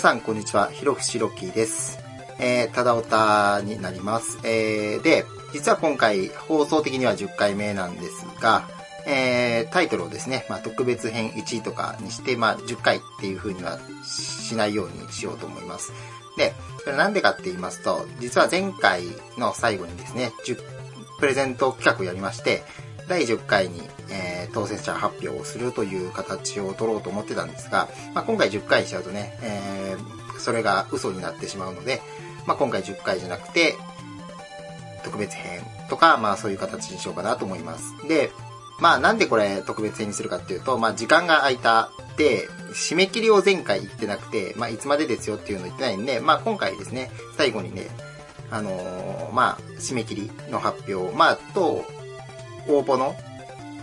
皆さん、こんにちは。ひろふしろきです。えー、ただおたになります。えー、で、実は今回、放送的には10回目なんですが、えー、タイトルをですね、まあ、特別編1位とかにして、まあ、10回っていう風にはしないようにしようと思います。で、それなんでかって言いますと、実は前回の最後にですね、10プレゼント企画をやりまして、第10回に、えー、当選者発表をするという形を取ろうと思ってたんですが、まあ、今回10回しちゃうとね、えー、それが嘘になってしまうので、まあ、今回10回じゃなくて、特別編とか、まあそういう形にしようかなと思います。で、まあなんでこれ特別編にするかっていうと、まあ時間が空いたで、締め切りを前回言ってなくて、まあいつまでですよっていうの言ってないんで、まあ今回ですね、最後にね、あのー、まあ締め切りの発表、まあと、応募の、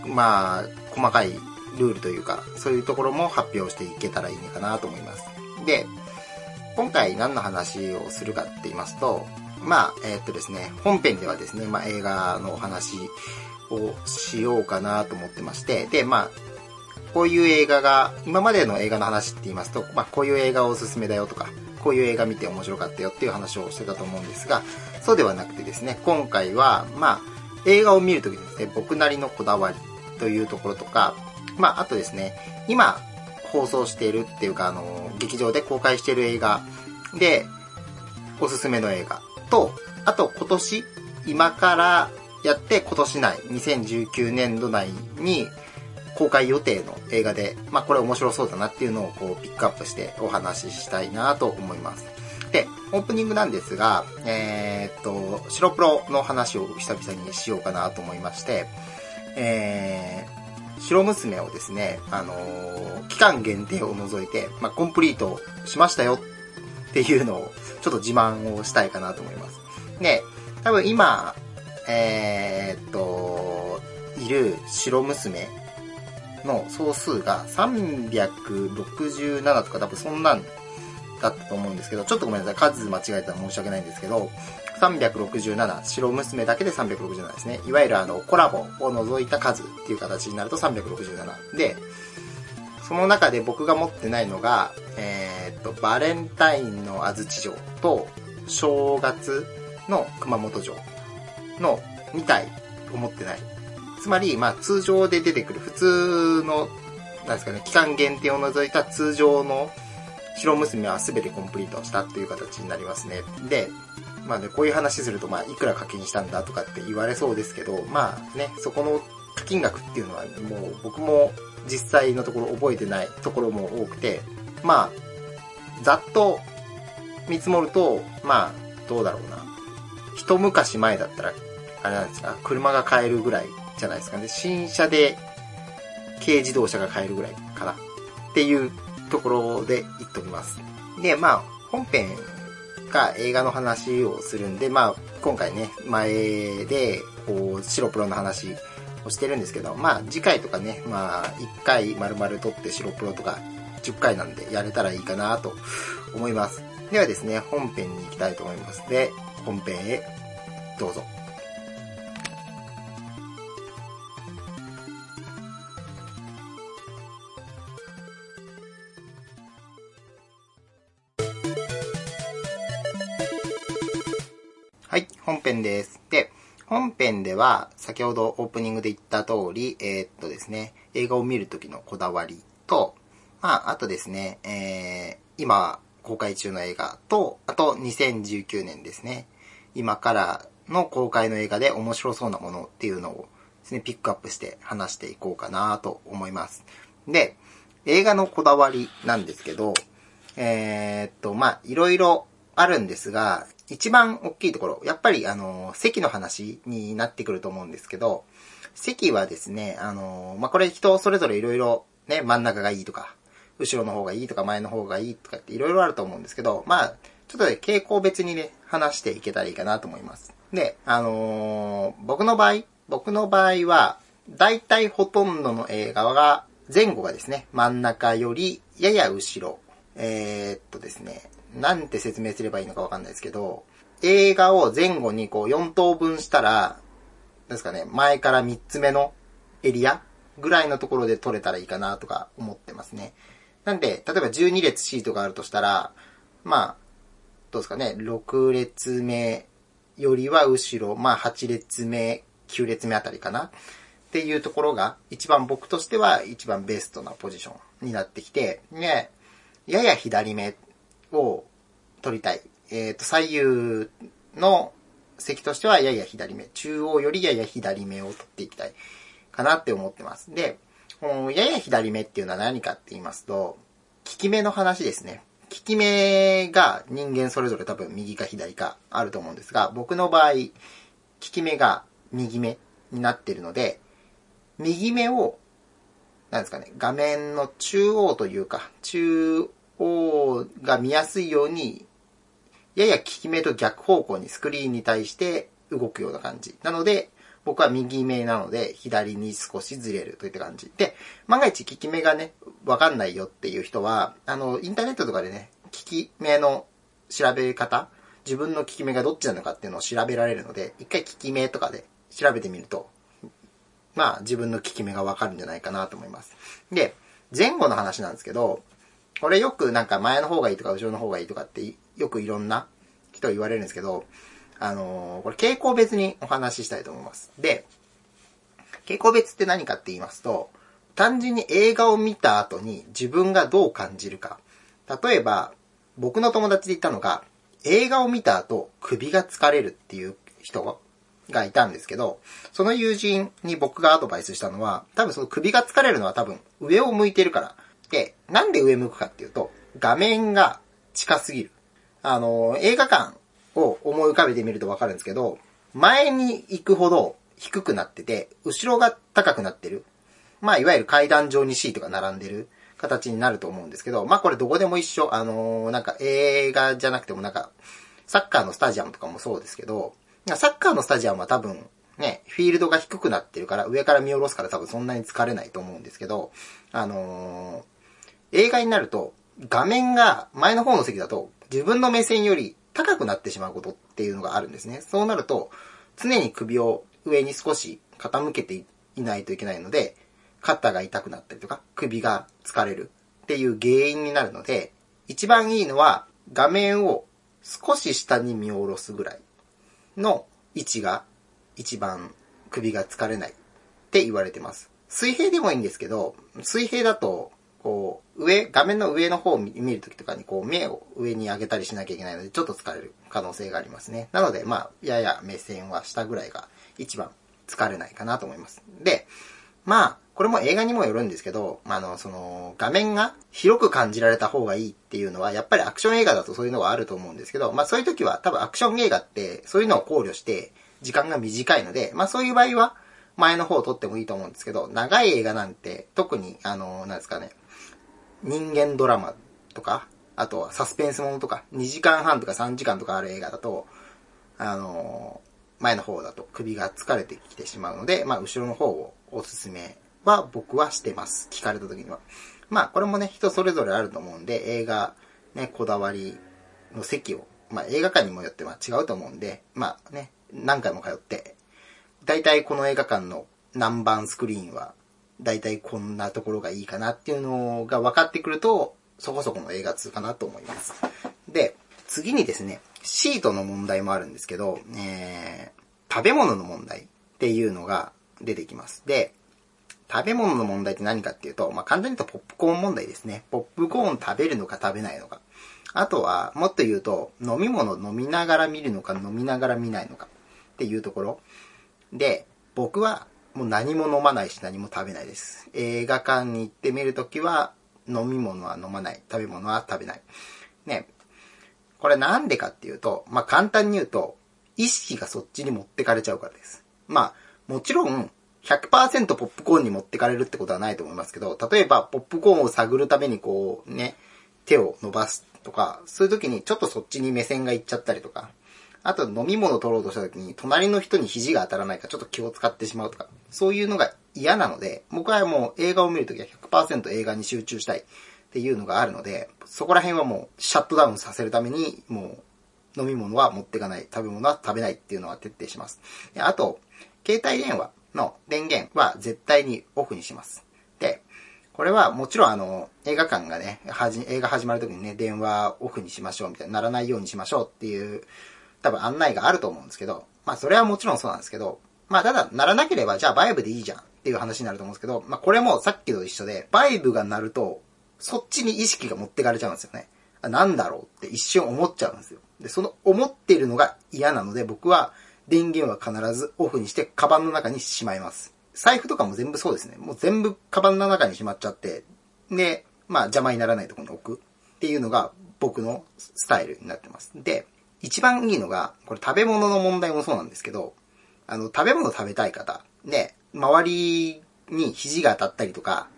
まあ、細かいルールというか、そういうところも発表していけたらいいのかなと思います。で、今回何の話をするかって言いますと、まあ、えー、っとですね、本編ではですね、まあ映画のお話をしようかなと思ってまして、で、まあ、こういう映画が、今までの映画の話って言いますと、まあこういう映画おすすめだよとか、こういう映画見て面白かったよっていう話をしてたと思うんですが、そうではなくてですね、今回は、まあ、映画を見るときにですね、僕なりのこだわりというところとか、まあ、あとですね、今放送しているっていうか、あの、劇場で公開している映画で、おすすめの映画と、あと今年、今からやって今年内、2019年度内に公開予定の映画で、まあこれ面白そうだなっていうのをこうピックアップしてお話ししたいなと思います。で、オープニングなんですが、えー、っと、白プロの話を久々にしようかなと思いまして、えー、白娘をですね、あのー、期間限定を除いて、まあ、コンプリートしましたよっていうのを、ちょっと自慢をしたいかなと思います。で、多分今、えー、っと、いる白娘の総数が367とか多分そんなんだったと思うんですけど、ちょっとごめんなさい。数間違えたら申し訳ないんですけど、367、白娘だけで367ですね。いわゆるあの、コラボを除いた数っていう形になると367。で、その中で僕が持ってないのが、えー、っと、バレンタインの安土城と、正月の熊本城の2体を持ってない。つまり、まあ、通常で出てくる普通の、なんですかね、期間限定を除いた通常の白娘は全てコンプリートしたっていう形になりますね。で、まあね、こういう話すると、まあ、いくら課金したんだとかって言われそうですけど、まあね、そこの課金額っていうのは、もう僕も実際のところ覚えてないところも多くて、まあ、ざっと見積もると、まあ、どうだろうな。一昔前だったら、あれなんですか、車が買えるぐらいじゃないですかね。新車で軽自動車が買えるぐらいかな。っていうところで言っております。で、まあ、本編が映画の話をするんで、まあ、今回ね、前で、こう、白プロの話をしてるんですけど、まあ、次回とかね、まあ、1回丸々撮って白プロとか10回なんでやれたらいいかなと思います。ではですね、本編に行きたいと思います。で、本編へどうぞ。本編です。で、本編では、先ほどオープニングで言った通り、えー、っとですね、映画を見るときのこだわりと、まあ、あとですね、えー、今、公開中の映画と、あと2019年ですね、今からの公開の映画で面白そうなものっていうのをですね、ピックアップして話していこうかなと思います。で、映画のこだわりなんですけど、えー、っと、まあ、いろいろあるんですが、一番大きいところ、やっぱりあの、席の話になってくると思うんですけど、席はですね、あの、まあ、これ人それぞれ色々ね、真ん中がいいとか、後ろの方がいいとか前の方がいいとかって色々あると思うんですけど、まあ、ちょっとね、傾向別にね、話していけたらいいかなと思います。で、あのー、僕の場合、僕の場合は、大体ほとんどの映画が、前後がですね、真ん中よりやや後ろ。えー、っとですね、なんて説明すればいいのかわかんないですけど、映画を前後にこう4等分したら、ですかね、前から3つ目のエリアぐらいのところで撮れたらいいかなとか思ってますね。なんで、例えば12列シートがあるとしたら、まあ、どうですかね、6列目よりは後ろ、まあ8列目、9列目あたりかな。っていうところが、一番僕としては一番ベストなポジションになってきて、ね、やや左目を取りたい。えっ、と、左右の席としてはやや左目。中央よりやや左目を取っていきたいかなって思ってます。で、やや左目っていうのは何かって言いますと、効き目の話ですね。効き目が人間それぞれ多分右か左かあると思うんですが、僕の場合、効き目が右目になってるので、右目を、なんですかね、画面の中央というか、中が見やすいように、やや効き目と逆方向にスクリーンに対して動くような感じ。なので、僕は右目なので、左に少しずれるといった感じ。で、万が一効き目がね、わかんないよっていう人は、あの、インターネットとかでね、効き目の調べ方、自分の効き目がどっちなのかっていうのを調べられるので、一回効き目とかで調べてみると、まあ自分の効き目がわかるんじゃないかなと思います。で、前後の話なんですけど、これよくなんか前の方がいいとか後ろの方がいいとかってよくいろんな人言われるんですけど、あのー、これ傾向別にお話ししたいと思います。で、傾向別って何かって言いますと、単純に映画を見た後に自分がどう感じるか。例えば、僕の友達で言ったのが、映画を見た後、首が疲れるっていう人がいたんですけど、その友人に僕がアドバイスしたのは、多分その首が疲れるのは多分上を向いてるから。で、なんで上向くかっていうと、画面が近すぎる。あの、映画館を思い浮かべてみるとわかるんですけど、前に行くほど低くなってて、後ろが高くなってる。まあ、いわゆる階段状にシートが並んでる形になると思うんですけど、まあこれどこでも一緒。あの、なんか映画じゃなくてもなんか、サッカーのスタジアムとかもそうですけど、サッカーのスタジアムは多分、ね、フィールドが低くなってるから、上から見下ろすから多分そんなに疲れないと思うんですけど、あのー、映画になると、画面が前の方の席だと、自分の目線より高くなってしまうことっていうのがあるんですね。そうなると、常に首を上に少し傾けていないといけないので、肩が痛くなったりとか、首が疲れるっていう原因になるので、一番いいのは画面を少し下に見下ろすぐらいの位置が一番首が疲れないって言われてます。水平でもいいんですけど、水平だと、こう、上、画面の上の方を見るときとかに、こう、目を上に上げたりしなきゃいけないので、ちょっと疲れる可能性がありますね。なので、まあ、やや目線は下ぐらいが一番疲れないかなと思います。で、まあ、これも映画にもよるんですけど、あの、その、画面が広く感じられた方がいいっていうのは、やっぱりアクション映画だとそういうのがあると思うんですけど、まあそういう時は多分アクション映画ってそういうのを考慮して時間が短いので、まあそういう場合は前の方を撮ってもいいと思うんですけど、長い映画なんて特に、あの、なんですかね、人間ドラマとか、あとはサスペンスものとか、2時間半とか3時間とかある映画だと、あの、前の方だと首が疲れてきてしまうので、まあ後ろの方をおすすめは僕はしてます。聞かれた時には。まあ、これもね、人それぞれあると思うんで、映画、ね、こだわりの席を、まあ、映画館にもよっては違うと思うんで、まあね、何回も通って、大体この映画館の何番スクリーンは、大体こんなところがいいかなっていうのが分かってくると、そこそこの映画通かなと思います。で、次にですね、シートの問題もあるんですけど、えー、食べ物の問題っていうのが出てきます。で、食べ物の問題って何かっていうと、まあ、簡単に言うとポップコーン問題ですね。ポップコーン食べるのか食べないのか。あとは、もっと言うと、飲み物飲みながら見るのか飲みながら見ないのかっていうところ。で、僕はもう何も飲まないし何も食べないです。映画館に行ってみるときは、飲み物は飲まない。食べ物は食べない。ね。これなんでかっていうと、まあ、簡単に言うと、意識がそっちに持ってかれちゃうからです。まあ、もちろん、100%ポップコーンに持ってかれるってことはないと思いますけど、例えばポップコーンを探るためにこうね、手を伸ばすとか、そういう時にちょっとそっちに目線がいっちゃったりとか、あと飲み物取ろうとした時に隣の人に肘が当たらないかちょっと気を使ってしまうとか、そういうのが嫌なので、僕はもう映画を見るときは100%映画に集中したいっていうのがあるので、そこら辺はもうシャットダウンさせるために、もう飲み物は持ってかない、食べ物は食べないっていうのは徹底します。あと、携帯電話の電源は絶対にオフにします。で、これはもちろんあの、映画館がね、はじ、映画始まる時にね、電話オフにしましょうみたいにならないようにしましょうっていう、多分案内があると思うんですけど、まあそれはもちろんそうなんですけど、まあただ、ならなければじゃあバイブでいいじゃんっていう話になると思うんですけど、まあこれもさっきと一緒で、バイブが鳴ると、そっちに意識が持ってかれちゃうんですよね。なんだろうって一瞬思っちゃうんですよ。で、その思っているのが嫌なので、僕は電源は必ずオフにして、カバンの中にしまいます。財布とかも全部そうですね。もう全部カバンの中にしまっちゃって、で、まあ邪魔にならないところに置くっていうのが僕のスタイルになってます。で、一番いいのが、これ食べ物の問題もそうなんですけど、あの、食べ物食べたい方、で、周りに肘が当たったりとか、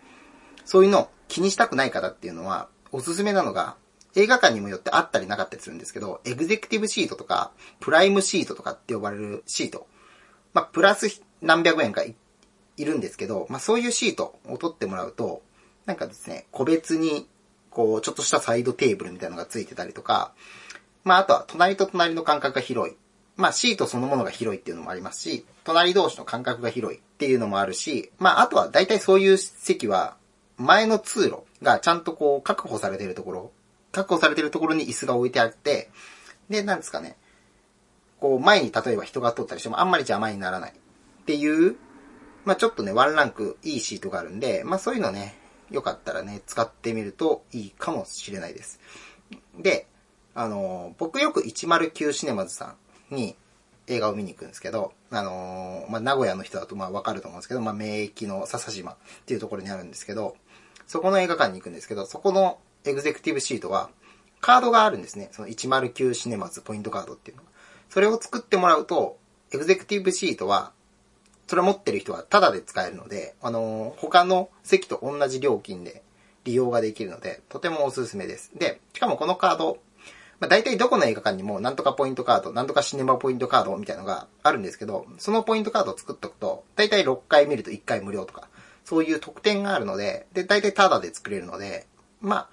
そういうの気にしたくない方っていうのは、おすすめなのが、映画館にもよってあったりなかったりするんですけど、エグゼクティブシートとか、プライムシートとかって呼ばれるシート。まあ、プラス何百円かいるんですけど、まあ、そういうシートを取ってもらうと、なんかですね、個別に、こう、ちょっとしたサイドテーブルみたいなのがついてたりとか、まあ、あとは隣と隣の間隔が広い。まあ、シートそのものが広いっていうのもありますし、隣同士の間隔が広いっていうのもあるし、まあ、あとは大体そういう席は、前の通路がちゃんとこう確保されてるところ確保されてるところに椅子が置いてあって、で、なんですかね。こう、前に例えば人が通ったりしてもあんまり邪魔にならないっていう、まあちょっとね、ワンランクいいシートがあるんで、まあそういうのね、よかったらね、使ってみるといいかもしれないです。で、あの、僕よく109シネマズさんに映画を見に行くんですけど、あのまあ名古屋の人だとまあわかると思うんですけど、まあ名駅の笹島っていうところにあるんですけど、そこの映画館に行くんですけど、そこのエグゼクティブシートは、カードがあるんですね。その109シネマズポイントカードっていうのが。それを作ってもらうと、エグゼクティブシートは、それ持ってる人はタダで使えるので、あの、他の席と同じ料金で利用ができるので、とてもおすすめです。で、しかもこのカード、まあ、大体どこの映画館にもなんとかポイントカード、なんとかシネマポイントカードみたいなのがあるんですけど、そのポイントカードを作っとくと、大体6回見ると1回無料とか、そういう特典があるので、で、大体タダで作れるので、まあ、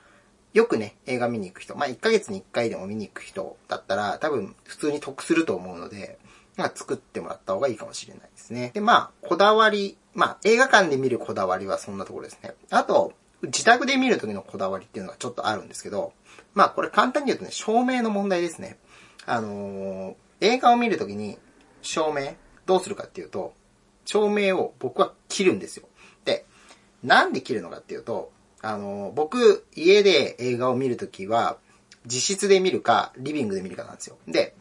よくね、映画見に行く人、まあ、1ヶ月に1回でも見に行く人だったら、多分普通に得すると思うので、まあ、作ってもらった方がいいかもしれないですね。で、まあ、こだわり、まあ、映画館で見るこだわりはそんなところですね。あと、自宅で見る時のこだわりっていうのがちょっとあるんですけど、まあ、これ簡単に言うとね、照明の問題ですね。あのー、映画を見るときに、照明、どうするかっていうと、照明を僕は切るんですよ。で、なんで切るのかっていうと、あの、僕、家で映画を見るときは、自室で見るか、リビングで見るかなんですよ。で、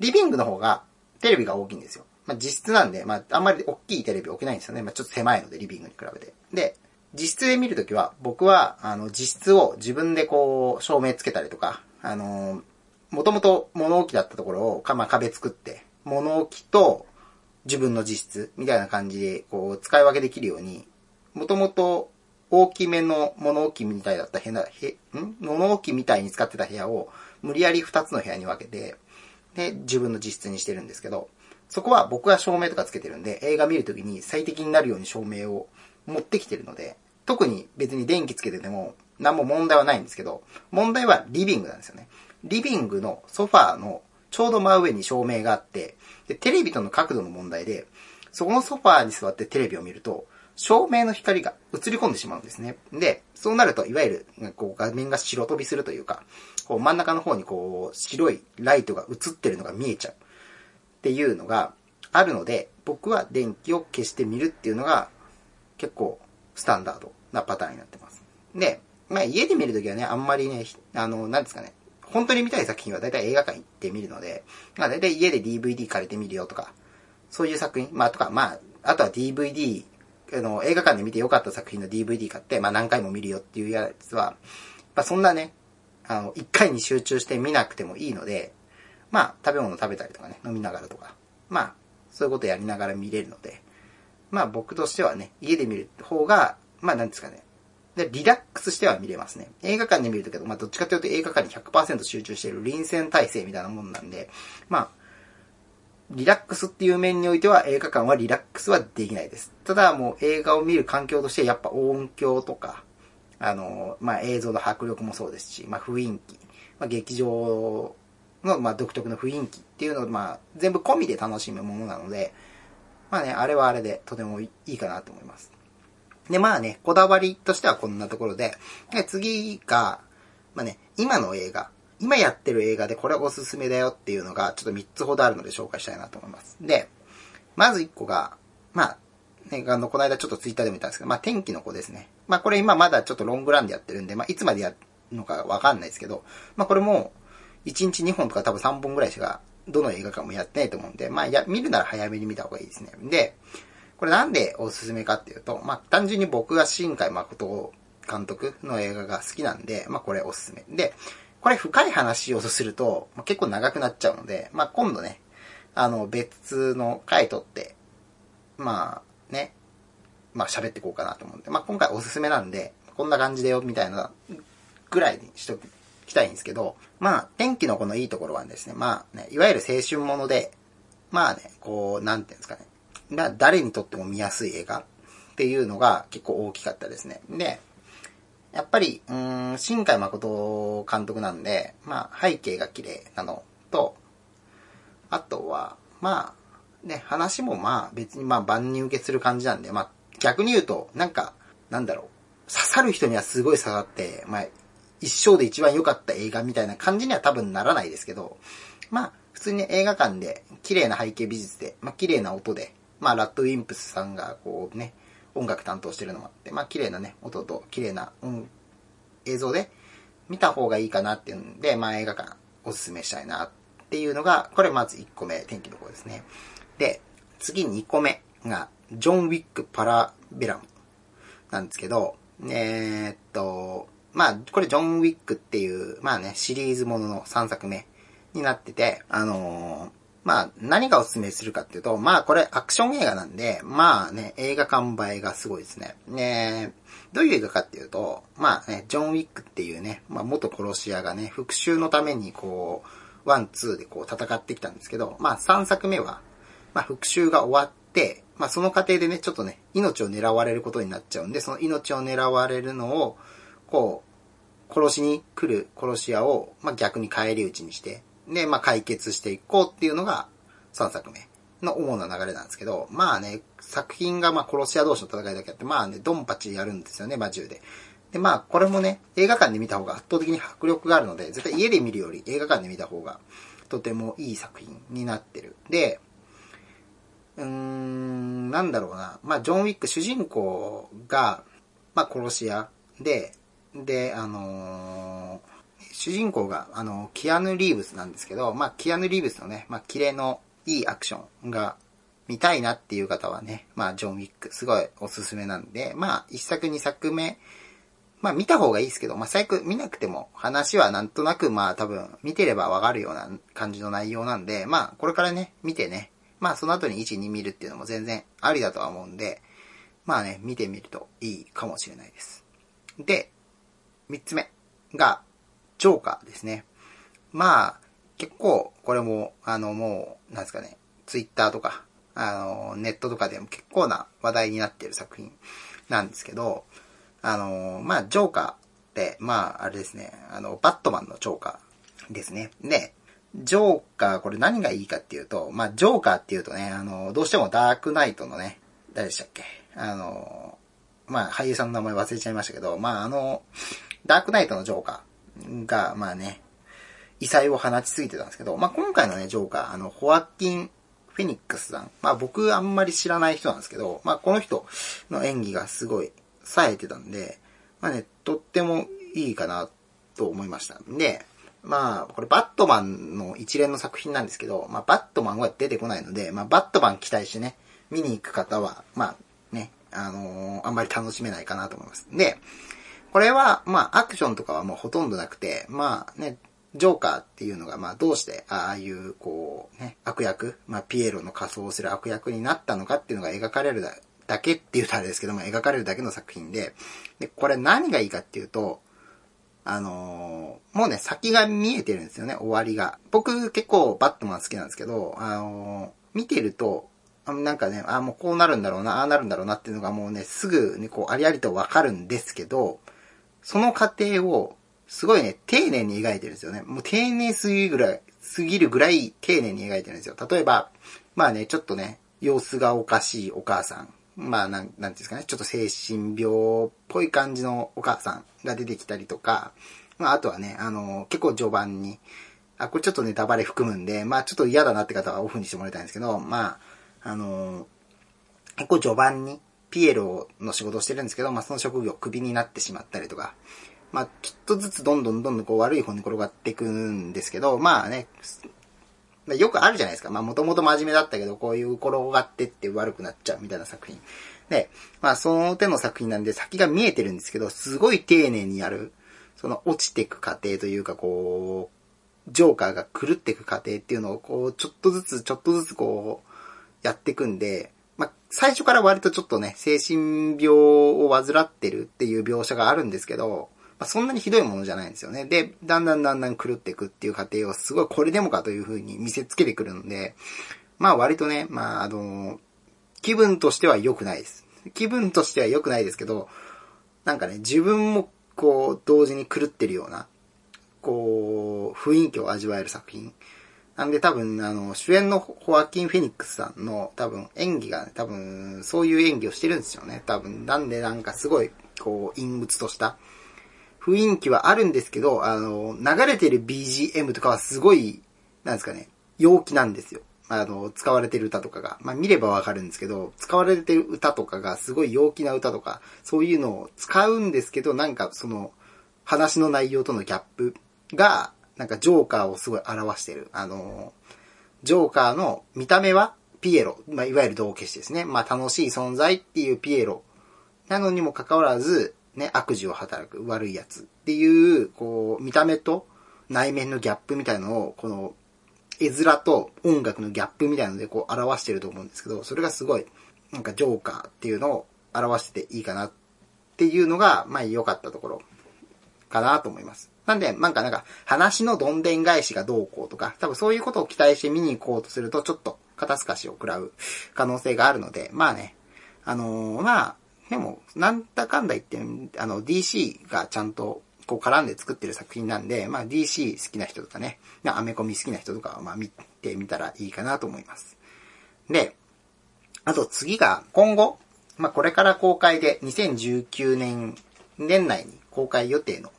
リビングの方が、テレビが大きいんですよ。まあ、自室なんで、まあ、あんまり大きいテレビ置けないんですよね。まあ、ちょっと狭いので、リビングに比べて。で、自室で見るときは、僕は、あの、自室を自分でこう、照明つけたりとか、あの、もともと物置だったところを、か、まあ、壁作って、物置と自分の自室みたいな感じで、こう、使い分けできるように、もともと大きめの物置みたいだった部屋、へ、ん？物置みたいに使ってた部屋を無理やり2つの部屋に分けて、で、自分の自室にしてるんですけど、そこは僕が照明とかつけてるんで、映画見るときに最適になるように照明を持ってきてるので、特に別に電気つけてても何も問題はないんですけど、問題はリビングなんですよね。リビングのソファーのちょうど真上に照明があって、で、テレビとの角度の問題で、そこのソファーに座ってテレビを見ると、照明の光が映り込んでしまうんですね。で、そうなると、いわゆる、こう、画面が白飛びするというか、こう、真ん中の方にこう、白いライトが映ってるのが見えちゃう。っていうのがあるので、僕は電気を消してみるっていうのが、結構、スタンダードなパターンになってます。で、まあ、家で見るときはね、あんまりね、あの、なんですかね、本当に見たい作品はだいたい映画館行って見るので、まあ、だいたい家で DVD 借りてみるよとか、そういう作品、まあ、とか、まあ、あとは DVD あの、映画館で見て良かった作品の DVD 買って、まあ何回も見るよっていうやつは、まあそんなね、あの、一回に集中して見なくてもいいので、まあ食べ物食べたりとかね、飲みながらとか、まあそういうことやりながら見れるので、まあ僕としてはね、家で見る方が、まあなんですかね、で、リラックスしては見れますね。映画館で見るときは、まあどっちかというと映画館に100%集中している臨戦態勢みたいなもんなんで、まあリラックスっていう面においては映画館はリラックスはできないです。ただもう映画を見る環境としてやっぱ音響とか、あの、まあ、映像の迫力もそうですし、まあ、雰囲気、まあ、劇場の、まあ、独特の雰囲気っていうのを、まあ、全部込みで楽しむものなので、まあね、あれはあれでとてもいいかなと思います。で、まあね、こだわりとしてはこんなところで、で次が、まあね、今の映画、今やってる映画でこれおすすめだよっていうのがちょっと3つほどあるので紹介したいなと思います。で、まず1個が、まあ、ね、あの、この間ちょっとツイッターでも言ったんですけど、まあ、天気の子ですね。まあ、これ今まだちょっとロングランでやってるんで、まあ、いつまでやるのかわかんないですけど、まあ、これも、1日2本とか多分3本ぐらいしか、どの映画館もやってないと思うんで、まあ、や、見るなら早めに見た方がいいですね。で、これなんでおすすめかっていうと、まあ、単純に僕が新海誠監督の映画が好きなんで、まあ、これおすすめ。で、これ深い話をすると、まあ、結構長くなっちゃうので、まあ、今度ね、あの、別の回取って、まあ、ね、まあ、喋っていこうかなと思うんで、まあ、今回おすすめなんで、こんな感じだよ、みたいな、ぐらいにしとくきたいんですけど、まあ、天気のこのいいところはですね、まあね、いわゆる青春もので、まあね、こう、なんていうんですかね、まあ、誰にとっても見やすい映画っていうのが結構大きかったですね。で、やっぱり、うん、新海誠監督なんで、まあ、背景が綺麗なのと、あとは、まあ、ね、話もまあ別にまあ万人受けする感じなんで、まあ逆に言うと、なんか、なんだろう、刺さる人にはすごい刺さって、まあ、一生で一番良かった映画みたいな感じには多分ならないですけど、まあ、普通に映画館で綺麗な背景美術で、まあ綺麗な音で、まあラッドウィンプスさんがこうね、音楽担当してるのもあって、まあ綺麗なね、音と綺麗な、うん、映像で見た方がいいかなっていうんで、まあ映画館おすすめしたいなっていうのが、これまず1個目、天気の子ですね。で、次2個目が、ジョン・ウィック・パラベラムなんですけど、えー、っと、まあ、これジョン・ウィックっていう、まあね、シリーズものの3作目になってて、あのー、まあ、何がおすすめするかっていうと、まあ、これアクション映画なんで、まあね、映画完売がすごいですね。ねどういう映画かっていうと、まあね、ジョン・ウィックっていうね、まあ、元殺し屋がね、復讐のためにこう、ワン、ツーでこう戦ってきたんですけど、まあ、3作目は、まあ、復讐が終わって、まあ、その過程でね、ちょっとね、命を狙われることになっちゃうんで、その命を狙われるのを、こう、殺しに来る殺し屋を、まあ、逆に返り討ちにして、で、まあ、解決していこうっていうのが3作目の主な流れなんですけど、まあね、作品がまあ殺し屋同士の戦いだけあって、まあね、ドンパチやるんですよね、魔銃で。で、まあ、これもね、映画館で見た方が圧倒的に迫力があるので、絶対家で見るより映画館で見た方がとてもいい作品になってる。で、うーん、なんだろうな。まあ、ジョン・ウィック主人公が、まあ、殺し屋で、で、あのー主人公が、あの、キアヌ・リーブスなんですけど、まあ、キアヌ・リーブスのね、まあ、綺麗のいいアクションが見たいなっていう方はね、まあ、ジョン・ウィック、すごいおすすめなんで、まあ、一作二作目、まあ、見た方がいいですけど、まあ、最悪見なくても、話はなんとなく、まあ、多分、見てればわかるような感じの内容なんで、まあ、これからね、見てね、まあ、その後に1、2見るっていうのも全然ありだとは思うんで、まあね、見てみるといいかもしれないです。で、3つ目が、ジョーカーですね。まあ、結構、これも、あの、もう、なんですかね、ツイッターとか、あの、ネットとかでも結構な話題になっている作品なんですけど、あの、まあ、ジョーカーって、まあ、あれですね、あの、バットマンのジョーカーですね。で、ジョーカー、これ何がいいかっていうと、まあ、ジョーカーっていうとね、あの、どうしてもダークナイトのね、誰でしたっけ？あの、まあ、俳優さんの名前忘れちゃいましたけど、まあ、あの、ダークナイトのジョーカー。が、まあね、異彩を放ちすぎてたんですけど、まあ今回のね、ジョーカー、あの、ホアキン・フェニックスさん。まあ僕あんまり知らない人なんですけど、まあこの人の演技がすごい冴えてたんで、まあね、とってもいいかなと思いました。で、まあ、これバットマンの一連の作品なんですけど、まあバットマンは出てこないので、まあバットマン期待してね、見に行く方は、まあね、あのー、あんまり楽しめないかなと思います。で、これは、まあ、アクションとかはもうほとんどなくて、まあね、ジョーカーっていうのが、まあ、どうして、ああいう、こう、ね、悪役、まあ、ピエロの仮装をする悪役になったのかっていうのが描かれるだけって言うとあれですけども、描かれるだけの作品で、で、これ何がいいかっていうと、あのー、もうね、先が見えてるんですよね、終わりが。僕結構バットマン好きなんですけど、あのー、見てると、なんかね、あもうこうなるんだろうな、ああなるんだろうなっていうのがもうね、すぐね、こう、ありありとわかるんですけど、その過程を、すごいね、丁寧に描いてるんですよね。もう丁寧すぎるぐらい、すぎるぐらい丁寧に描いてるんですよ。例えば、まあね、ちょっとね、様子がおかしいお母さんまあ、なん、なんていうんですかね、ちょっと精神病っぽい感じのお母さんが出てきたりとか、まあ、あとはね、あの、結構序盤に、あ、これちょっとネタバレ含むんで、まあ、ちょっと嫌だなって方はオフにしてもらいたいんですけど、まあ、あの、結構序盤に、ピエロの仕事をしてるんですけど、まあ、その職業クビになってしまったりとか、まあ、ちょっとずつどんどんどんどんこう悪い方に転がっていくんですけど、まあね、よくあるじゃないですか。まあ、もともと真面目だったけど、こういう転がってって悪くなっちゃうみたいな作品。で、まあ、その手の作品なんで先が見えてるんですけど、すごい丁寧にやる、その落ちていく過程というか、こう、ジョーカーが狂っていく過程っていうのを、こう、ちょっとずつ、ちょっとずつこう、やっていくんで、最初から割とちょっとね、精神病を患ってるっていう描写があるんですけど、まあ、そんなにひどいものじゃないんですよね。で、だんだんだんだん狂っていくっていう過程をすごいこれでもかという風に見せつけてくるので、まあ割とね、まああの、気分としては良くないです。気分としては良くないですけど、なんかね、自分もこう、同時に狂ってるような、こう、雰囲気を味わえる作品。なんで多分、あの、主演のホアキン・フェニックスさんの多分演技がね、多分、そういう演技をしてるんですよね。多分、なんでなんかすごい、こう、陰鬱とした雰囲気はあるんですけど、あの、流れてる BGM とかはすごい、なんですかね、陽気なんですよ。あの、使われてる歌とかが。まあ見ればわかるんですけど、使われてる歌とかがすごい陽気な歌とか、そういうのを使うんですけど、なんかその、話の内容とのギャップが、なんかジョーカーをすごい表してる。あの、ジョーカーの見た目はピエロ、まあいわゆる道化師ですね。まあ楽しい存在っていうピエロ。なのにもかかわらず、ね、悪事を働く悪いやつっていう、こう、見た目と内面のギャップみたいのを、この、絵面と音楽のギャップみたいなのでこう表してると思うんですけど、それがすごい、なんかジョーカーっていうのを表してていいかなっていうのが、まあ良かったところかなと思います。なんで、なんかなんか、話のどんでん返しがどうこうとか、多分そういうことを期待して見に行こうとすると、ちょっと肩透かしを食らう可能性があるので、まあね、あのー、まあ、でも、なんだかんだ言って、あの、DC がちゃんと、こう絡んで作ってる作品なんで、まあ DC 好きな人とかね、アメコミ好きな人とかは、まあ見てみたらいいかなと思います。で、あと次が、今後、まあこれから公開で、2019年、年内に公開予定の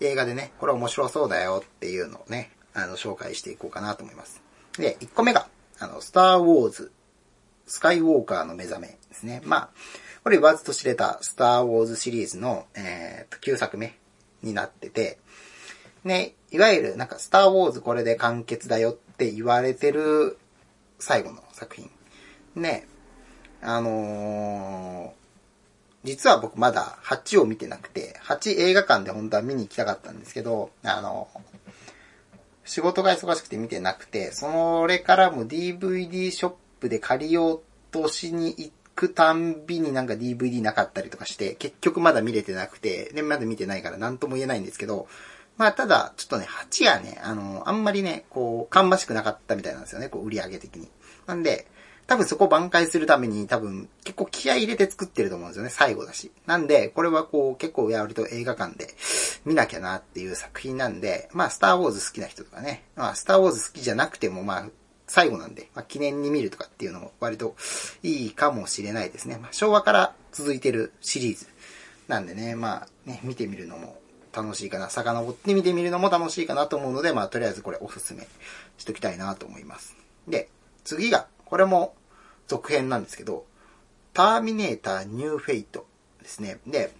映画でね、これ面白そうだよっていうのをね、あの、紹介していこうかなと思います。で、1個目が、あの、スターウォーズ、スカイウォーカーの目覚めですね。まあ、これ言わずと知れたスターウォーズシリーズの、えー、と9作目になってて、ね、いわゆるなんかスターウォーズこれで完結だよって言われてる最後の作品。ね、あのー、実は僕まだ8を見てなくて、8映画館で本当は見に行きたかったんですけど、あの、仕事が忙しくて見てなくて、それからも DVD ショップで借りようとしに行くたんびになんか DVD なかったりとかして、結局まだ見れてなくて、で、まだ見てないから何とも言えないんですけど、まあ、ただ、ちょっとね、8がね、あの、あんまりね、こう、芳しくなかったみたいなんですよね、こう、売り上げ的に。なんで、多分そこを挽回するために多分結構気合入れて作ってると思うんですよね、最後だし。なんで、これはこう結構割と映画館で見なきゃなっていう作品なんで、まあスターウォーズ好きな人とかね、まあスターウォーズ好きじゃなくてもまあ最後なんで、まあ、記念に見るとかっていうのも割といいかもしれないですね。まあ、昭和から続いてるシリーズなんでね、まあね、見てみるのも楽しいかな。遡って見てみるのも楽しいかなと思うので、まあとりあえずこれおすすめしときたいなと思います。で、次が、これも続編なんですけど、ターミネーターニューフェイトですね。で、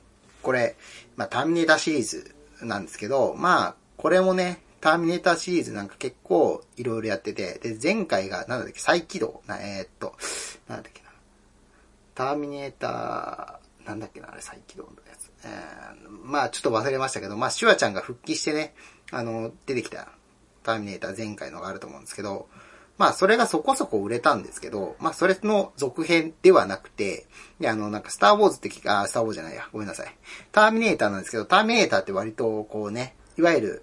これ、まあターミネーターシリーズなんですけど、まあ、これもね、ターミネーターシリーズなんか結構いろいろやってて、で、前回が、なんだっけ、再起動な、えー、っと、なんだっけな。ターミネーター、なんだっけな、あれ再起動のやつ。えー、まあちょっと忘れましたけど、まあシュワちゃんが復帰してね、あの、出てきたターミネーター前回のがあると思うんですけど、まあそれがそこそこ売れたんですけど、まあそれの続編ではなくて、で、あの、なんかスターウォーズって聞か、あ、スターウォーズじゃないや、ごめんなさい。ターミネーターなんですけど、ターミネーターって割とこうね、いわゆる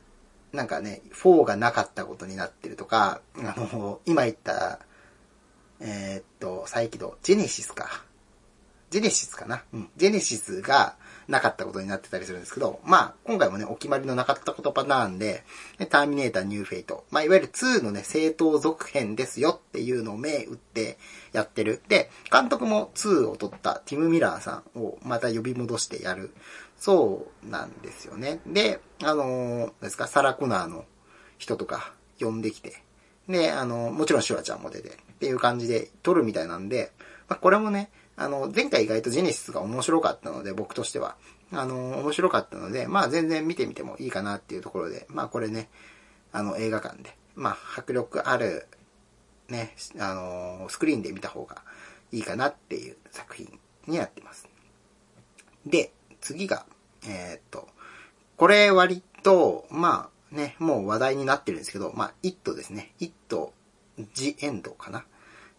なんかね、4がなかったことになってるとか、あの、今言った、えー、っと、再起動、ジェネシスか。ジェネシスかなうん。ジェネシスがなかったことになってたりするんですけど、まあ、今回もね、お決まりのなかったことパターンで、ターミネーターニューフェイト。まあ、いわゆる2のね、正当続編ですよっていうのを目打ってやってる。で、監督も2を撮ったティム・ミラーさんをまた呼び戻してやる。そうなんですよね。で、あのー、ですか、サラ・コナーの人とか呼んできて、で、あのー、もちろんシュワちゃんも出て、っていう感じで撮るみたいなんで、まあ、これもね、あの、前回意外とジェネシスが面白かったので、僕としては。あの、面白かったので、まあ全然見てみてもいいかなっていうところで、まあこれね、あの映画館で、まあ迫力ある、ね、あの、スクリーンで見た方がいいかなっていう作品になってます。で、次が、えー、っと、これ割と、まあね、もう話題になってるんですけど、まあ、イットですね。イット、ジエンドかな。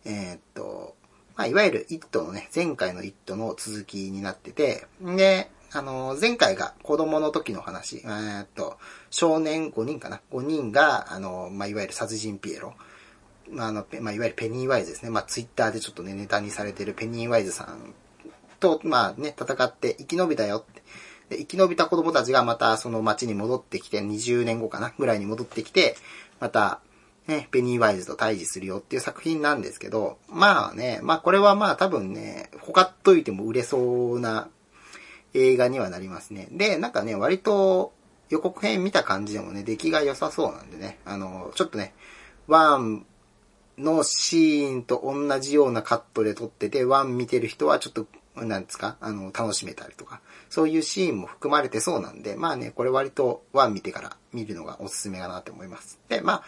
えー、っと、まあ、いわゆるイットのね、前回のイットの続きになってて、で、あの、前回が子供の時の話、え、っと、少年5人かな ?5 人が、あの、まあ、いわゆる殺人ピエロ。まあの、まあ、いわゆるペニーワイズですね。まあ、ツイッターでちょっとね、ネタにされてるペニーワイズさんと、まあね、戦って生き延びたよって。で、生き延びた子供たちがまたその街に戻ってきて、20年後かなぐらいに戻ってきて、また、ね、ペニーワイズと対峙するよっていう作品なんですけど、まあね、まあこれはまあ多分ね、他といても売れそうな映画にはなりますね。で、なんかね、割と予告編見た感じでもね、出来が良さそうなんでね、あの、ちょっとね、ワンのシーンと同じようなカットで撮ってて、ワン見てる人はちょっと、なんですか、あの、楽しめたりとか、そういうシーンも含まれてそうなんで、まあね、これ割とワン見てから見るのがおすすめかなと思います。で、まあ、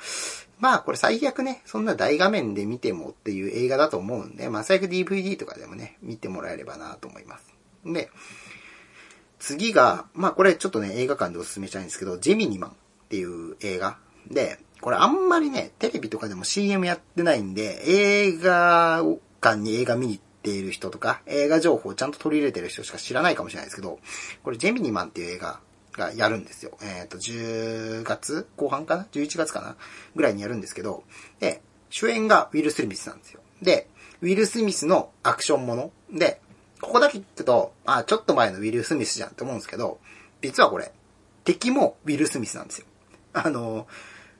まあこれ最悪ね、そんな大画面で見てもっていう映画だと思うんで、まあ最悪 DVD とかでもね、見てもらえればなと思います。で、次が、まあこれちょっとね、映画館でおすすめしたいんですけど、ジェミニマンっていう映画で、これあんまりね、テレビとかでも CM やってないんで、映画館に映画見に行ている人とか、映画情報をちゃんと取り入れてる人しか知らないかもしれないですけど、これジェミニマンっていう映画がやるんですよ。えっ、ー、と、10月後半かな ?11 月かな？ぐらいにやるんですけど、で、主演がウィル・スミスなんですよ。で、ウィル・スミスのアクションもので、ここだけ聞くと、あ、ちょっと前のウィル・スミスじゃんって思うんですけど、実はこれ、敵もウィル・スミスなんですよ。あの、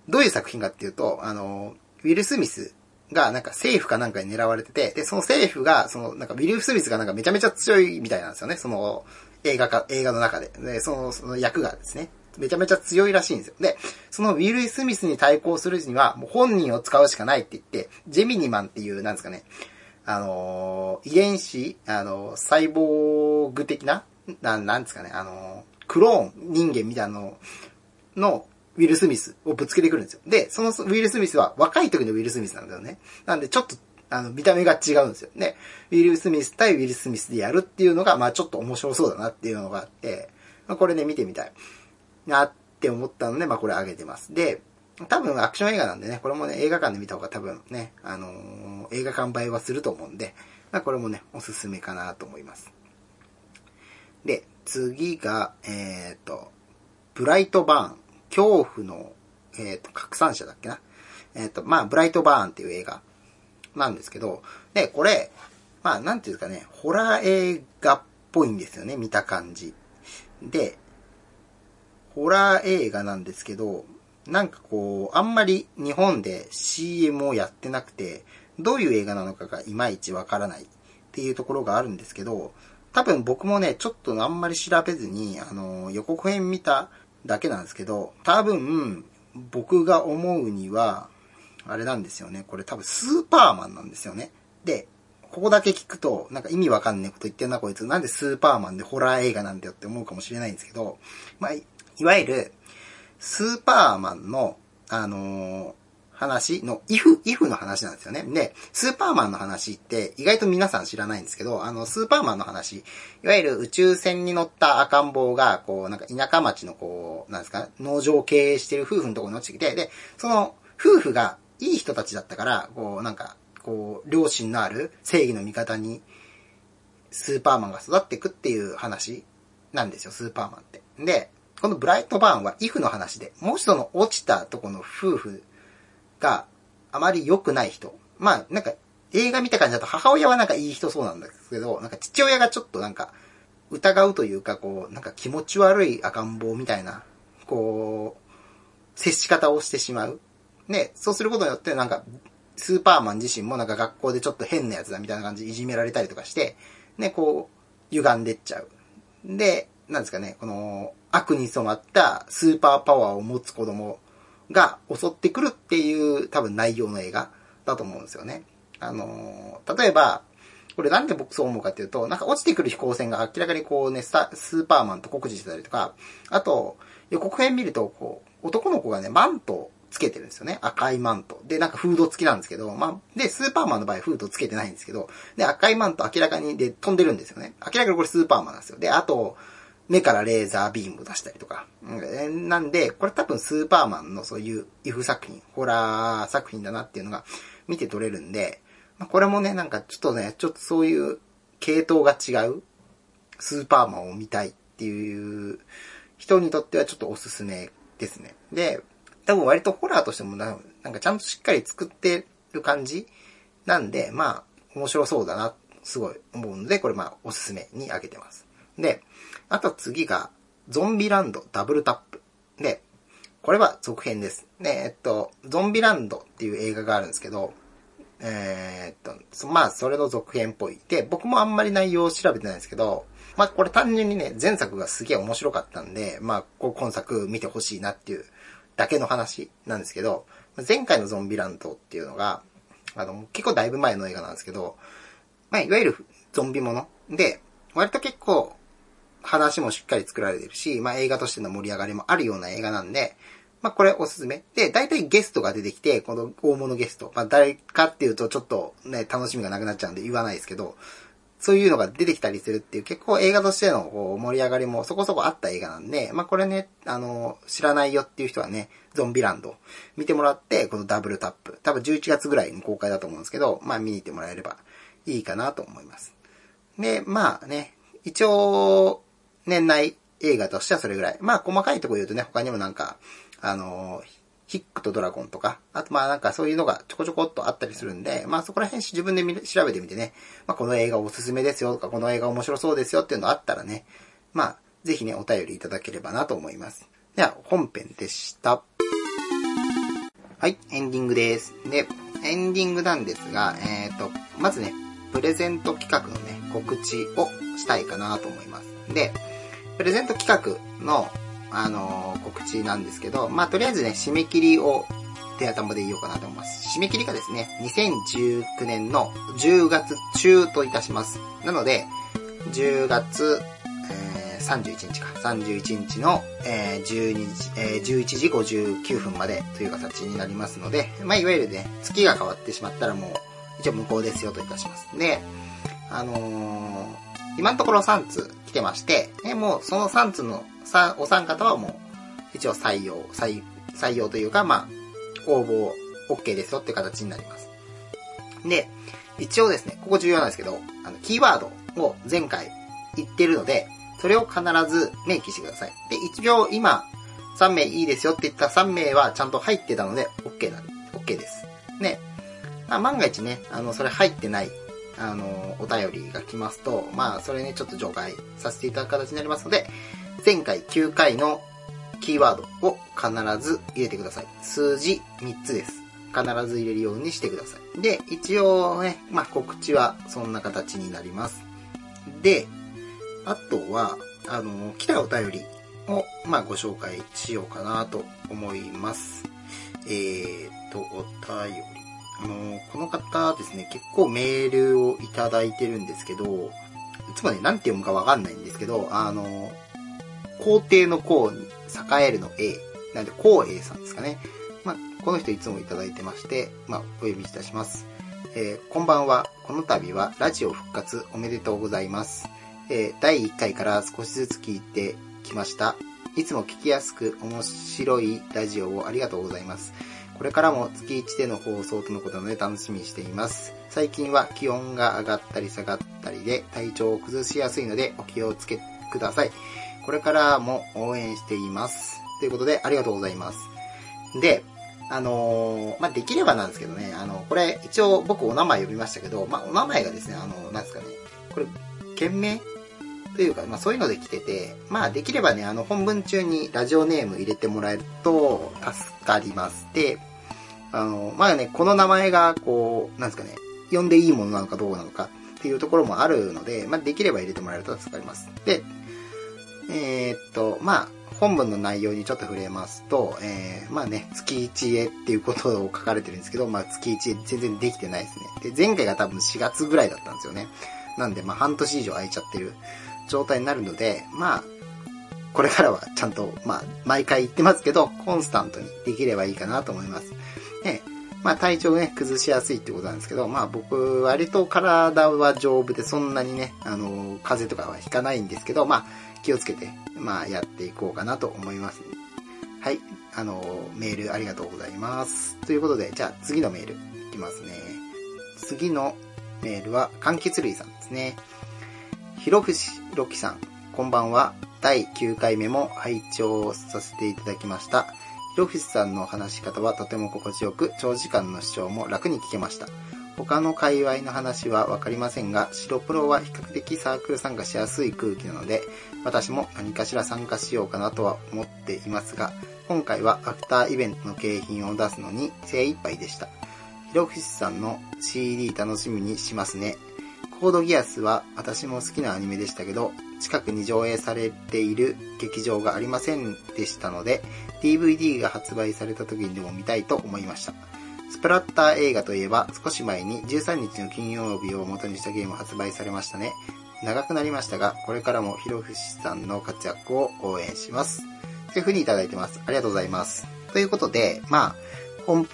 どういう作品かっていうと、あの、ウィル・スミスがなんか政府かなんかに狙われてて、で、その政府が、そのなんかウィル・スミスがなんかめちゃめちゃ強いみたいなんですよね。その映画か、映画の中で。で、その、その役がですね。めちゃめちゃ強いらしいんですよ。で、そのウィル・スミスに対抗するには、もう本人を使うしかないって言って、ジェミニマンっていう、なんですかね、あのー、遺伝子、あのー、細胞具的な、ななんですかね、あのー、クローン人間みたいなのの、ウィル・スミスをぶつけてくるんですよ。で、そのウィル・スミスは若い時のウィル・スミスなんだよね。なんでちょっと、あの、見た目が違うんですよ。で、ウィル・スミス対ウィル・スミスでやるっていうのが、まあちょっと面白そうだなっていうのがあって、まあこれね、見てみたい。なって思ったので、まあこれあげてます。で、多分アクション映画なんでね、これもね、映画館で見た方が多分ね、あのー、映画館映えはすると思うんで、まあ、これもね、おすすめかなと思います。で、次が、えっ、ー、と、ブライトバーン、恐怖の、えっ、ー、と、拡散者だっけな？えっ、と、まあ、ブライトバーンっていう映画なんですけど、で、これ、まあ、なんていうかね、ホラー映画っぽいんですよね、見た感じ。で、ホラー映画なんですけど、なんかこう、あんまり日本で CM をやってなくて、どういう映画なのかがいまいちわからないっていうところがあるんですけど、多分僕もね、ちょっとあんまり調べずに、あの、予告編見ただけなんですけど、多分、僕が思うには、あれなんですよね。これ多分スーパーマンなんですよね。で、ここだけ聞くと、なんか意味わかんねえこと言ってんなこいつ。なんでスーパーマンでホラー映画なんだよって思うかもしれないんですけど、まあ、いわゆる、スーパーマンの、あのー、話の、イフ、イフの話なんですよね。で、スーパーマンの話って意外と皆さん知らないんですけど、あの、スーパーマンの話、いわゆる宇宙船に乗った赤ん坊が、こう、なんか田舎町のこう、なんですか、農場を経営してる夫婦のところに落ちてきて、で、その夫婦がいい人たちだったから、こう、なんか、こう、良心のある正義の味方に、スーパーマンが育っていくっていう話なんですよ、スーパーマンって。で、このブライトバーンはイフの話で、もう一度の落ちたとこの夫婦があまり良くない人。まあ、なんか、映画見た感じだと母親はなんかいい人そうなんですけど、なんか父親がちょっとなんか疑うというか、こう、なんか気持ち悪い赤ん坊みたいな、こう、接し方をしてしまう。ね、そうすることによってなんか、スーパーマン自身もなんか学校でちょっと変なやつだみたいな感じでいじめられたりとかして、ね、こう、歪んでっちゃう。で、なんですかね、この、悪に染まったスーパーパワーを持つ子供が襲ってくるっていう多分内容の映画だと思うんですよね。あのー、例えば、これなんで僕そう思うかっていうと、なんか落ちてくる飛行船が明らかにこうね、スーパーマンと酷似してたりとか、あと、予告編見ると、こう、男の子がね、マントをつけてるんですよね。赤いマント。で、なんかフード付きなんですけど、まあ、で、スーパーマンの場合フードつけてないんですけど、で、赤いマント明らかにで飛んでるんですよね。明らかにこれスーパーマンなんですよ。で、あと、目からレーザービーム出したりとか。なんで、これ多分スーパーマンのそういう if 作品、ホラー作品だなっていうのが見て取れるんで、これもね、なんかちょっとね、ちょっとそういう系統が違うスーパーマンを見たいっていう人にとってはちょっとおすすめですね。で、多分割とホラーとしてもなんかちゃんとしっかり作ってる感じなんで、まあ、面白そうだな、すごい思うので、これまあ、おすすめにあげてます。で、あと次が、ゾンビランドダブルタップ。で、これは続編です。で、えっと、ゾンビランドっていう映画があるんですけど、えー、っと、まあ、それの続編っぽい。で、僕もあんまり内容を調べてないんですけど、まあ、これ単純にね、前作がすげえ面白かったんで、まあ、今作見てほしいなっていうだけの話なんですけど、前回のゾンビランドっていうのが、あの、結構だいぶ前の映画なんですけど、まあ、いわゆるゾンビもので、割と結構話もしっかり作られてるし、まあ映画としての盛り上がりもあるような映画なんで、まあこれおすすめ。で、大体ゲストが出てきて、この大物ゲスト。まあ誰かっていうとちょっとね、楽しみがなくなっちゃうんで言わないですけど、そういうのが出てきたりするっていう結構映画としてのこう盛り上がりもそこそこあった映画なんで、まあこれね、あの、知らないよっていう人はね、ゾンビランド見てもらって、このダブルタップ。多分11月ぐらいに公開だと思うんですけど、まあ見に行ってもらえればいいかなと思います。で、まあね、一応、年内映画としてはそれぐらい。まあ細かいとこ言うとね、他にもなんか、あの、ヒックとドラゴンとか、あとまあなんかそういうのがちょこちょこっとあったりするんで、まあそこら辺自分で調べてみてね、まあこの映画おすすめですよとか、この映画面白そうですよっていうのあったらね、まあぜひね、お便りいただければなと思います。では、本編でした。はい、エンディングです。で、エンディングなんですが、えっ、ー、と、まずね、プレゼント企画のね、告知をしたいかなと思います。で、プレゼント企画のあのー、告知なんですけど、まあ、とりあえずね、締め切りを手頭で言おうかなと思います。締め切りがですね、2019年の10月中といたします。なので、10月、えー、31日か、31日の、えー、12時、えー、11時59分までという形になりますので、まあ、いわゆるね、月が変わってしまったらもう、一応無効ですよといたします。で、あのー、今のところ3通来てまして、えもうその3通のさ、お三方はもう、一応採用、採、採用というか、まあ、応募 OK ですよっていう形になります。で、一応ですね、ここ重要なんですけど、あの、キーワードを前回言ってるので、それを必ず明記してください。で、一応今、3名いいですよって言った3名はちゃんと入ってたので、OK なん OK です。ね。まあ、万が一ね、あの、それ入ってない、あの、お便りが来ますと、まあ、それね、ちょっと除外させていただく形になりますので、前回9回のキーワードを必ず入れてください。数字3つです。必ず入れるようにしてください。で、一応ね、まあ、告知はそんな形になります。で、あとは、あの、来たお便りを、まあ、ご紹介しようかなと思います。えーと、お便り。あの、この方ですね、結構メールをいただいてるんですけど、いつもね、なんて読むかわかんないんですけど、あの、皇帝の皇に栄えるの A。なんで、皇英さんですかね。まあ、この人いつもいただいてまして、まあ、お呼びいたします。えー、こんばんは。この度はラジオ復活おめでとうございます。えー、第1回から少しずつ聞いてきました。いつも聞きやすく面白いラジオをありがとうございます。これからも月1での放送とのことなので楽しみにしています。最近は気温が上がったり下がったりで体調を崩しやすいのでお気をつけください。これからも応援しています。ということで、ありがとうございます。で、あのー、まあ、できればなんですけどね、あの、これ、一応僕お名前呼びましたけど、まあ、お名前がですね、あの、なんですかね、これ、件名というか、まあ、そういうので来てて、まあ、できればね、あの、本文中にラジオネーム入れてもらえると助かります。で、あの、まあね、この名前が、こう、なんですかね、呼んでいいものなのかどうなのかっていうところもあるので、まあ、できれば入れてもらえると助かります。で、えー、っと、まあ、本文の内容にちょっと触れますと、えー、まあね、月1へっていうことを書かれてるんですけど、まあ月1へ全然できてないですね。で、前回が多分4月ぐらいだったんですよね。なんで、まあ半年以上空いちゃってる状態になるので、まあ、これからはちゃんと、まあ、毎回言ってますけど、コンスタントにできればいいかなと思います。まあ体調ね、崩しやすいってことなんですけど、まあ僕、割と体は丈夫でそんなにね、あの、風邪とかはひかないんですけど、まあ気をつけて、まあやっていこうかなと思います。はい、あの、メールありがとうございます。ということで、じゃあ次のメールいきますね。次のメールは、柑橘類さんですね。ひろふしろきさん、こんばんは。第9回目も拝聴させていただきました。ひろふしさんの話し方はとても心地よく、長時間の視聴も楽に聞けました。他の界隈の話はわかりませんが、白プロは比較的サークル参加しやすい空気なので、私も何かしら参加しようかなとは思っていますが、今回はアフターイベントの景品を出すのに精一杯でした。ひろふしさんの CD 楽しみにしますね。コードギアスは私も好きなアニメでしたけど、近くに上映されている劇場がありませんでしたので、DVD が発売された時にでも見たいと思いました。スプラッター映画といえば、少し前に13日の金曜日を元にしたゲーム発売されましたね。長くなりましたが、これからもひろふしさんの活躍を応援します。という風にいただいてます。ありがとうございます。ということで、まあ、本、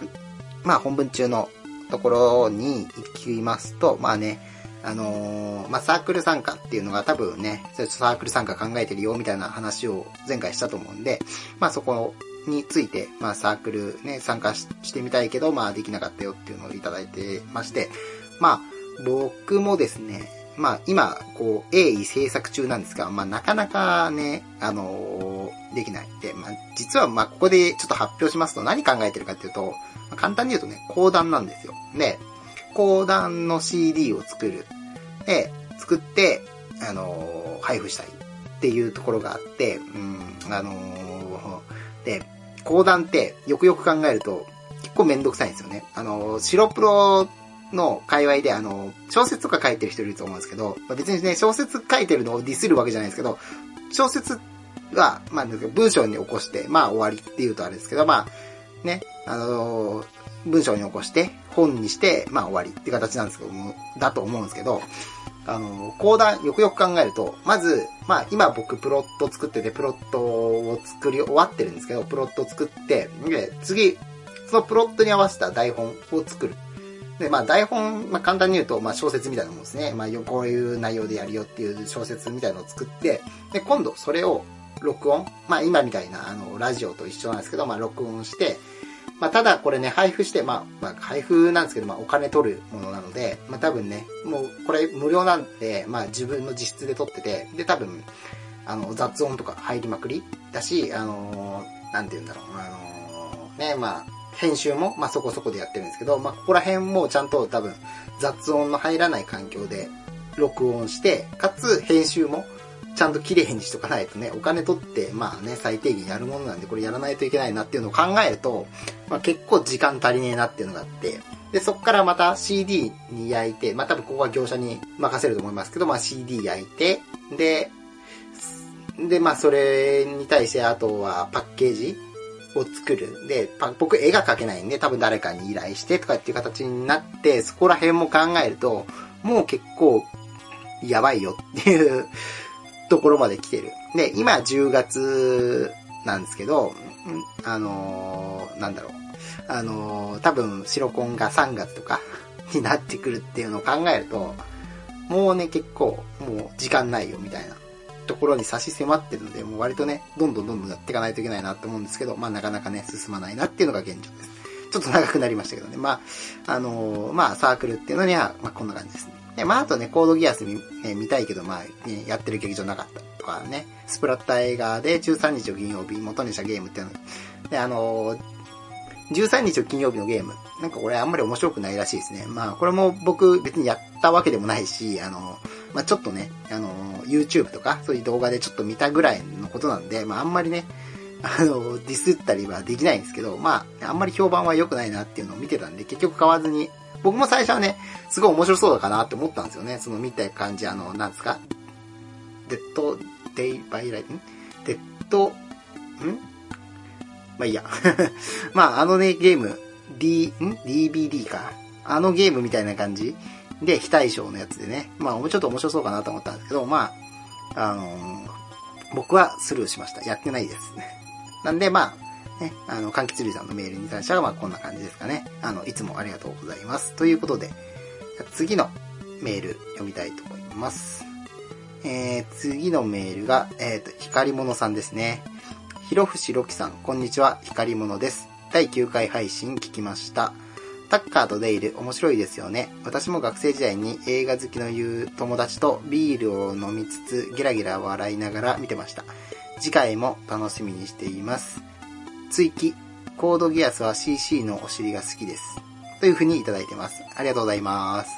まあ本文中のところに行きますと、まあね、あのー、まあ、サークル参加っていうのが多分ね、サークル参加考えてるよみたいな話を前回したと思うんで、まあ、そこについて、まあ、サークルね、参加してみたいけど、まあ、できなかったよっていうのをいただいてまして、まあ、僕もですね、まあ、今、こう、鋭意制作中なんですが、まあ、なかなかね、あのー、できないって、まあ、実は、まあ、ここでちょっと発表しますと何考えてるかっていうと、まあ、簡単に言うとね、講談なんですよ。で、講談の CD を作る。で、作って、あの、配布したいっていうところがあって、うん、あのー、で、講談ってよくよく考えると結構めんどくさいんですよね。あの、白プロの界隈であの、小説とか書いてる人いると思うんですけど、ま別にね、小説書いてるのをディスるわけじゃないですけど、小説は、まあ、文章に起こして、まあ終わりっていうとあれですけど、まあ、ね、あの、文章に起こして、本にして、まあ終わりって形なんですけども、だと思うんですけど、あの、講談よくよく考えると、まず、まあ今僕プロット作ってて、プロットを作り終わってるんですけど、プロット作って、で、次、そのプロットに合わせた台本を作る。で、まあ台本、まあ簡単に言うと、まあ小説みたいなもんですね。まあこういう内容でやるよっていう小説みたいなのを作って、で、今度それを録音。まあ今みたいな、あの、ラジオと一緒なんですけど、まあ録音して、まあ、ただこれね、配布して、まあ、まあ、配布なんですけど、まあ、お金取るものなので、まあ、多分ね、もう、これ無料なんで、まあ、自分の自室で撮ってて、で、多分、あの、雑音とか入りまくりだし、あのー、なんて言うんだろう、あのー、ね、まあ、編集も、まあ、そこそこでやってるんですけど、まあ、ここら辺もちゃんと多分、雑音の入らない環境で録音して、かつ、編集も、ちゃんと綺麗にしとかないとね、お金取って、まあね、最低限やるものなんで、これやらないといけないなっていうのを考えると、まあ結構時間足りねえなっていうのがあって、で、そこからまた CD に焼いて、まあ多分ここは業者に任せると思いますけど、まあ CD 焼いて、で、で、まあそれに対してあとはパッケージを作る。で、僕絵が描けないんで、多分誰かに依頼してとかっていう形になって、そこら辺も考えると、もう結構やばいよっていうところまで来てる。で、今10月なんですけど、あのー、なんだろう。あのー、多分、シロコンが3月とか になってくるっていうのを考えると、もうね、結構、もう時間ないよみたいなところに差し迫ってるので、もう割とね、どんどんどんどんやっていかないといけないなって思うんですけど、まあなかなかね、進まないなっていうのが現状です。ちょっと長くなりましたけどね。まあ、あのー、まあサークルっていうのには、まあこんな感じですね。で、まあ、あとね、コードギアス見,、ね、見たいけど、まあ、ね、やってる劇場なかったとかね、スプラッター映画で13日を金曜日元にしたゲームっていうの。で、あのー、13日の金曜日のゲーム。なんかこれあんまり面白くないらしいですね。まあこれも僕別にやったわけでもないし、あの、まあちょっとね、あの、YouTube とかそういう動画でちょっと見たぐらいのことなんで、まああんまりね、あの、ディスったりはできないんですけど、まあ、あんまり評判は良くないなっていうのを見てたんで、結局買わずに、僕も最初はね、すごい面白そうだかなって思ったんですよね。その見た感じ、あの、なんですか？デッド、デイバイライ、んデッド、ん？まあいいや。まあ、あのね、ゲーム、D、ん ?DVD か。あのゲームみたいな感じ？で、非対称のやつでね。まあ、ちょっと面白そうかなと思ったんですけど、まあ、あのー、僕はスルーしました。やってないですね。なんで、まあ、ね、あの、柑橘類さんのメールに関しては、まあ、こんな感じですかね。あの、いつもありがとうございます。ということで、次のメール読みたいと思います。えー、次のメールが、えっ、ー、と、光物さんですね。ひろふしろきさん、こんにちは、光物です。第9回配信聞きました。タッカーとデイル面白いですよね。私も学生時代に映画好きの言う友達とビールを飲みつつゲラゲラ笑いながら見てました。次回も楽しみにしています。追記、コードギアスは CC のお尻が好きです。というふうにいただいてます。ありがとうございます。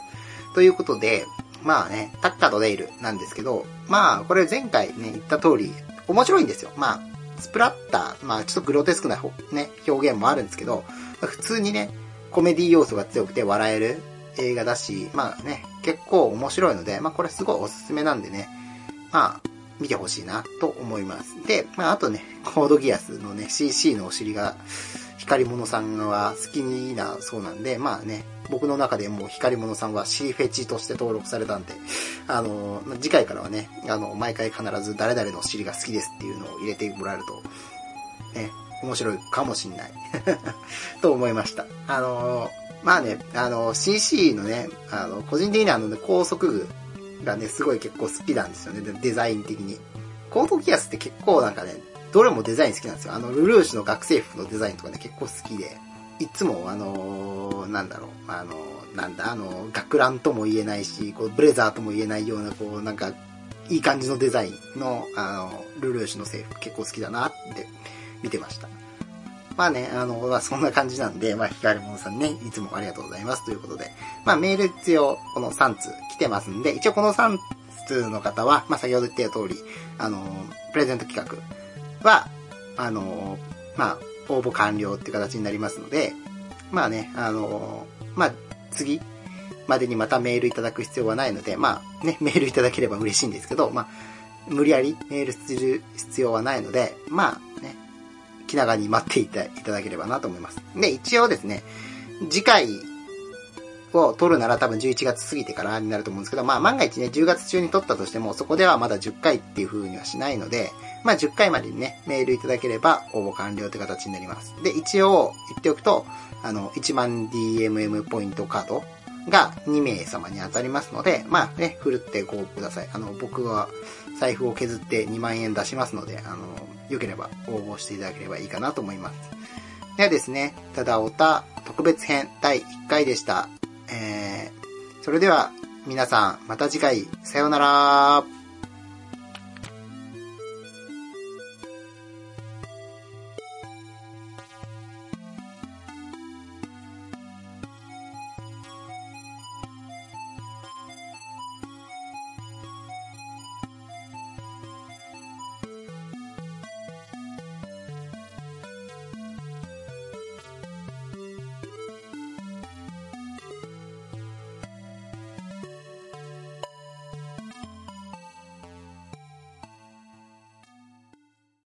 ということで、まあね、タッカーとデイルなんですけど、まあこれ前回ね、言った通り、面白いんですよ。まあスプラッター、まあちょっとグロテスクな、ね、表現もあるんですけど、普通にね、コメディ要素が強くて笑える映画だし、まあね、結構面白いので、まあこれすごいおすすめなんでね、まあ見てほしいなと思います。で、まああとね、コードギアスのね、CC のお尻が、光物さんは好きなそうなんで、まあね、僕の中でもう光物さんは C フェチとして登録されたんで、あの、次回からはね、あの、毎回必ず誰々のお尻が好きですっていうのを入れてもらえると、ね、面白いかもしんない と思いました。あの、まあね、あの、CC のね、あの、個人的にはあの、ね、高速具がね、すごい結構好きなんですよね、デザイン的に。コードギアスって結構なんかね、どれもデザイン好きなんですよ。あの、ルルーシュの学生服のデザインとかね、結構好きで。いつも、あのー、なんだろう、あのー、なんだ、あの、学ランとも言えないし、こう、ブレザーとも言えないような、こう、なんか、いい感じのデザインの、あの、ルルーシュの制服結構好きだなって見てました。まあね、あの、まあそんな感じなんで、まあ、光物さんね、いつもありがとうございます。ということで、まあメール必要、この3通来てますんで、一応この3通の方は、まあ先ほど言った通り、あの、プレゼント企画は、あの、まあ、応募完了っていう形になりますので、まあね、あの、まあ、次までにまたメールいただく必要はないので、まあね、メールいただければ嬉しいんですけど、まあ、無理やりメールする必要はないので、まあ、気長に待っていたいただければなと思います。で、一応ですね、次回を取るなら多分11月過ぎてからになると思うんですけど、まあ万が一ね、10月中に取ったとしても、そこではまだ10回っていう風にはしないので、まあ10回までにね、メールいただければ応募完了って形になります。で、一応言っておくと、あの、1万 DMM ポイントカードが2名様に当たりますので、まあね、ふるってご応募ください。あの、僕は財布を削って2万円出しますので、あの、良ければ応募していただければいいかなと思います。ではですね、ただおた特別編第1回でした。えー、それでは皆さんまた次回さようなら